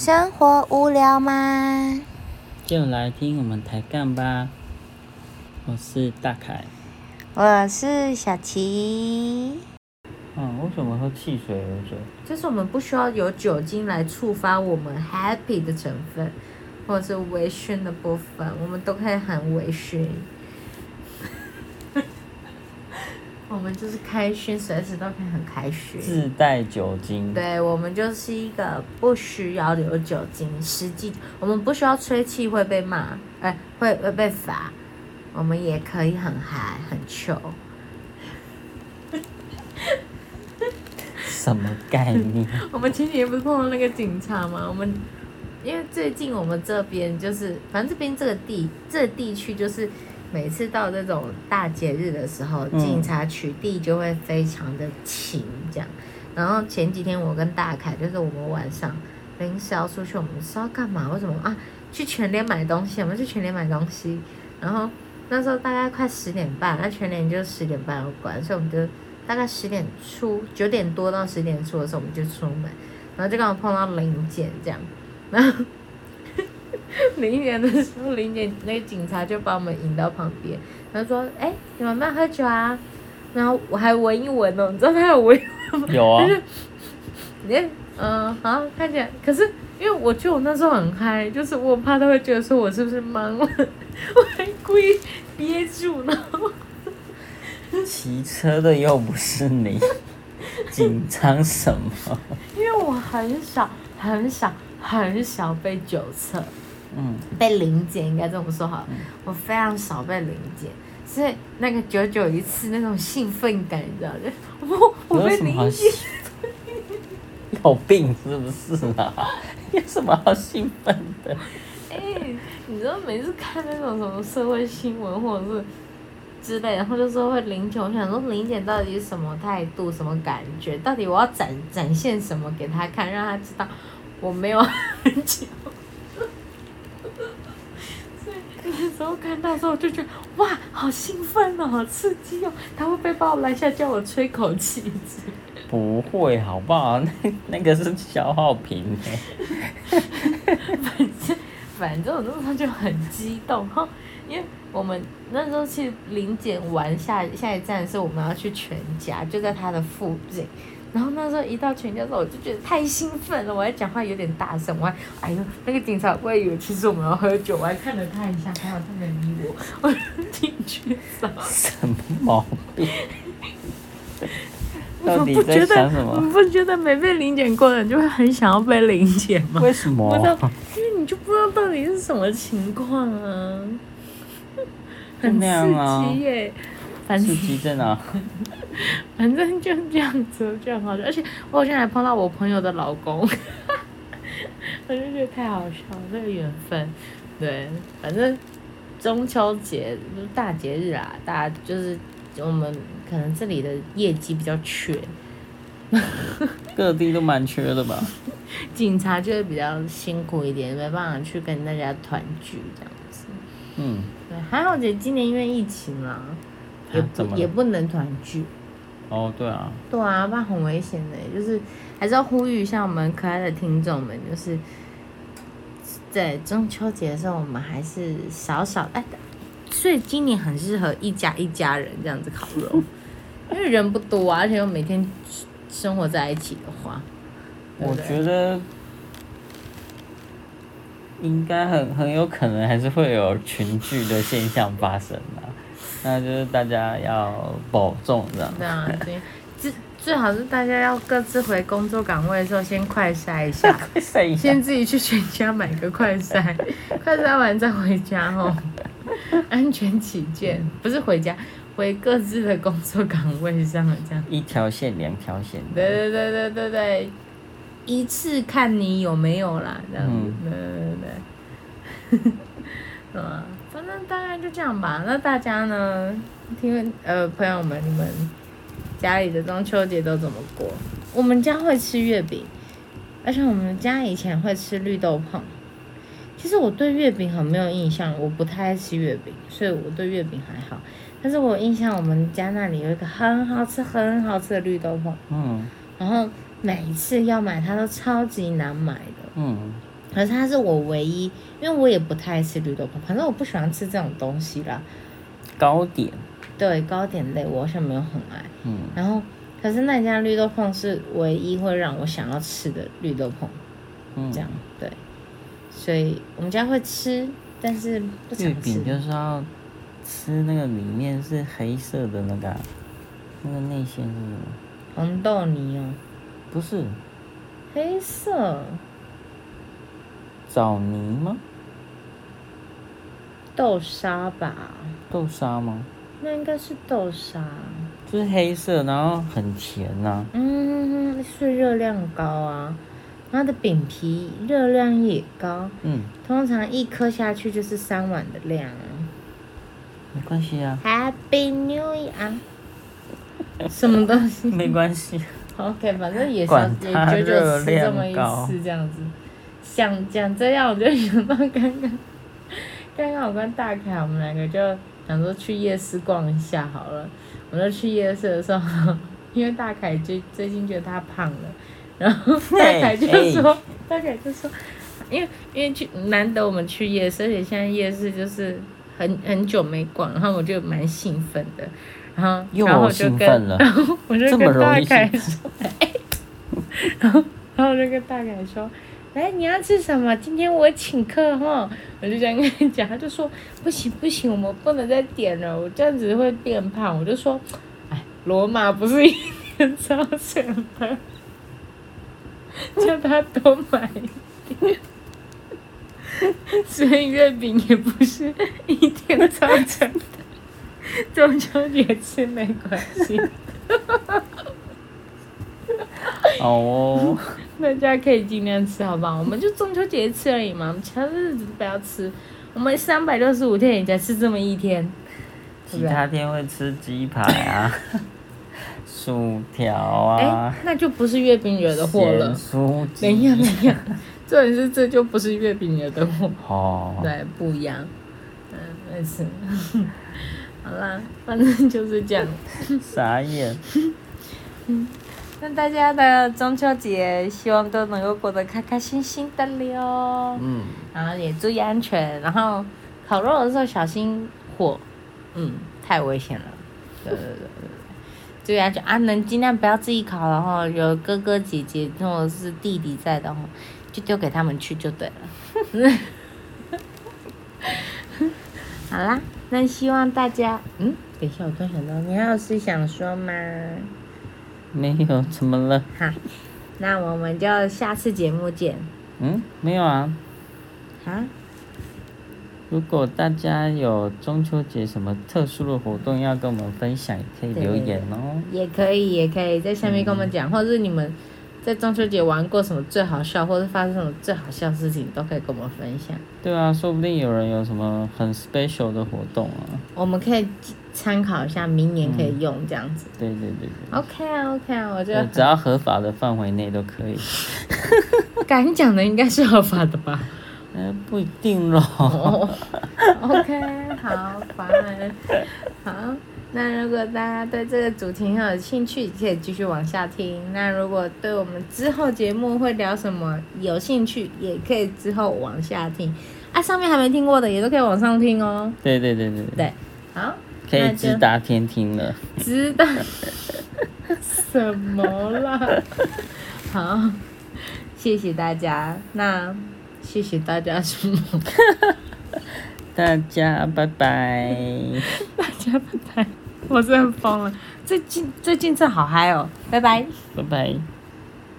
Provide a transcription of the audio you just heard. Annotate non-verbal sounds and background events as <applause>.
生活无聊吗？就来听我们抬杠吧。我是大凯。我是小琪。嗯，为什么喝汽水？就是我们不需要有酒精来触发我们 happy 的成分，或者是微醺的部分，我们都可以很微醺。我们就是开心，随时都可以很开心。自带酒精。对，我们就是一个不需要有酒精，实际我们不需要吹气会被骂，哎，会会被罚，我们也可以很嗨很糗。什么概念？<laughs> 我们前几天不是碰到那个警察吗？我们因为最近我们这边就是，反正这边这个地这个地区就是。每次到这种大节日的时候，警察取缔就会非常的勤，这样。然后前几天我跟大凯，就是我们晚上临时要出去，我们是要干嘛？为什么啊？去全联买东西，我们去全联买东西。然后那时候大概快十点半，那全联就十点半要关，所以我们就大概十点出，九点多到十点出的时候我们就出门，然后就刚好碰到零检这样，然后。零点的时候，零点那个警察就把我们引到旁边，他说：“哎，你们要喝酒啊？”然后我还闻一闻哦，你知道他有闻吗？有啊。就是你嗯，好，看起来，可是因为我觉得我那时候很嗨，就是我怕他会觉得说我是不是懵了，我还故意憋住呢。<laughs> <laughs> 骑车的又不是你，紧张什么？因为我很少、很少、很少被酒测。嗯，被临检应该这么说好。我非常少被临检，所以那个久久一次那种兴奋感，你知道就我我被临检，有病是不是啊？<laughs> 有什么好兴奋的？<laughs> 哎，你知道每次看那种什么社会新闻或者是之类，然后就说会零检，我想说零检到底是什么态度、什么感觉？到底我要展展现什么给他看，让他知道我没有很久。时候看到时候，我就觉得哇，好兴奋哦，好刺激哦！他会不会把我拦下，叫我吹口气？不会，好不好？那 <laughs> 那个是消耗品反正反正我那时候就很激动哈，因为我们那时候去临检完下下一站是我们要去全家，就在他的附近。然后那时候一到全家时候，我就觉得太兴奋了，我还讲话有点大声，我还哎呦，那个警察不会以为其实我们要喝酒，我还看了他一下，还好他没理我，我进去扫。什么？毛病？到底在想什么？你不觉得没被临检过的人就会很想要被临检吗？为什么？因为你就不知道到底是什么？情况啊，很刺激耶。刺激在哪？<laughs> 反正就这样子，就很好笑。而且我好像还碰到我朋友的老公，<laughs> 我就觉得太好笑了，这个缘分。对，反正中秋节就是大节日啊，大家就是我们可能这里的业绩比较缺，<laughs> 各地都蛮缺的吧。警察就会比较辛苦一点，没办法去跟大家团聚这样子。嗯，对，还好，姐今年因为疫情啊。也不也不能团聚，哦，对啊，对啊，不然很危险的。就是还是要呼吁一下我们可爱的听众们，就是在中秋节的时候，我们还是少少哎，所以今年很适合一家一家人这样子烤肉，<laughs> 因为人不多啊，而且又每天生活在一起的话，我觉得应该很很有可能还是会有群聚的现象发生的。那就是大家要保重，这样。对啊，对，最最好是大家要各自回工作岗位的时候，先快筛一下，<laughs> 快筛一下，先自己去全家买个快筛，<laughs> 快筛完再回家哦，安全起见，不是回家，回各自的工作岗位上了，这样。一条线，两条线。对对对对对对，一次看你有没有啦，这样子。对对对，是 <laughs> 吧？反正大概就这样吧。那大家呢？听呃，朋友们，你们家里的中秋节都怎么过？我们家会吃月饼，而且我们家以前会吃绿豆椪。其实我对月饼很没有印象，我不太爱吃月饼，所以我对月饼还好。但是我印象我们家那里有一个很好吃、很好吃的绿豆椪。嗯。然后每一次要买它都超级难买的。嗯。可是它是我唯一，因为我也不太爱吃绿豆椪，反正我不喜欢吃这种东西啦。糕点，对糕点类，我好像没有很爱。嗯，然后，可是那家绿豆椪是唯一会让我想要吃的绿豆椪，嗯这样对。所以我们家会吃，但是不吃饼。就是要吃那个里面是黑色的那个啊、那个内馅是什么？红豆泥哦，不是黑色枣泥吗？豆沙吧？豆沙吗？那应该是豆沙。就是黑色，然后很甜呐、嗯，是热量高啊，它的饼皮热量也高，嗯，通常一颗下去就是三碗的量。没关系啊，Happy New Year！什么东西 <laughs> 没关系。？OK，反正也是管也它久久热吃这么一次这样子。想讲这样，我就想到刚刚，刚刚我跟大凯我们两个就想说去夜市逛一下好了。我就去夜市的时候，因为大凯最最近觉得他胖了，然后大凯就说，大凯就说，因为因为去难得我们去夜市，而且现在夜市就是很很久没逛，然后我就蛮兴奋的，然后然后我就跟然后我就跟大凯兴说，哎，然后然后我就跟大凯说。来，你要吃什么？今天我请客哈！我就这样跟你讲，他就说不行不行，我们不能再点了，我这样子会变胖。我就说，哎，罗马不是一天造成的，<laughs> 叫他多买一点。所以月饼也不是一天造成的，中秋节吃没关系。<laughs> 哦，大家可以尽量吃，好不好？我们就中秋节吃而已嘛，我们其他日子不要吃。我们三百六十五天也才吃这么一天？其他天会吃鸡排啊，<laughs> 薯条哎、啊，那就不是月饼惹的祸了咸。酥鸡。等一下，等一下，重点是这就不是月饼惹的祸，哦，对，不一样。嗯，没事。<laughs> 好啦，反正就是这样。<laughs> 傻眼。那大家的中秋节希望都能够过得开开心心的了。嗯，然后也注意安全，然后烤肉的时候小心火，嗯，太危险了。对对对对对，注意安全啊！能尽量不要自己烤然后，有哥哥姐姐或者是弟弟在的话，就丢给他们去就对了。<laughs> 好啦，那希望大家，嗯，等一下，我突然想到，你还有事想说吗？没有，怎么了？好，那我们就下次节目见。嗯，没有啊。啊，如果大家有中秋节什么特殊的活动要跟我们分享，也可以留言哦。也可以，也可以在下面跟我们讲，或者是你们在中秋节玩过什么最好笑，或者发生什么最好笑的事情，都可以跟我们分享。对啊，说不定有人有什么很 special 的活动啊。我们可以参考一下，明年可以用这样子。对对对对。OK 啊，OK 啊，我觉得只要合法的范围内都可以。<laughs> 敢讲的应该是合法的吧？呃，不一定咯。哦，OK，好，烦。好，那如果大家对这个主题很有兴趣，可以继续往下听。那如果对我们之后节目会聊什么有兴趣，也可以之后往下听。啊，上面还没听过的也都可以往上听哦。对对对对对，对，好，可以直达天庭了。直达什么啦？<laughs> 好，谢谢大家。那谢谢大家什么？<laughs> 大家拜拜。<laughs> 大家拜拜。我真的疯了，最近最近这好嗨哦，拜拜。拜拜。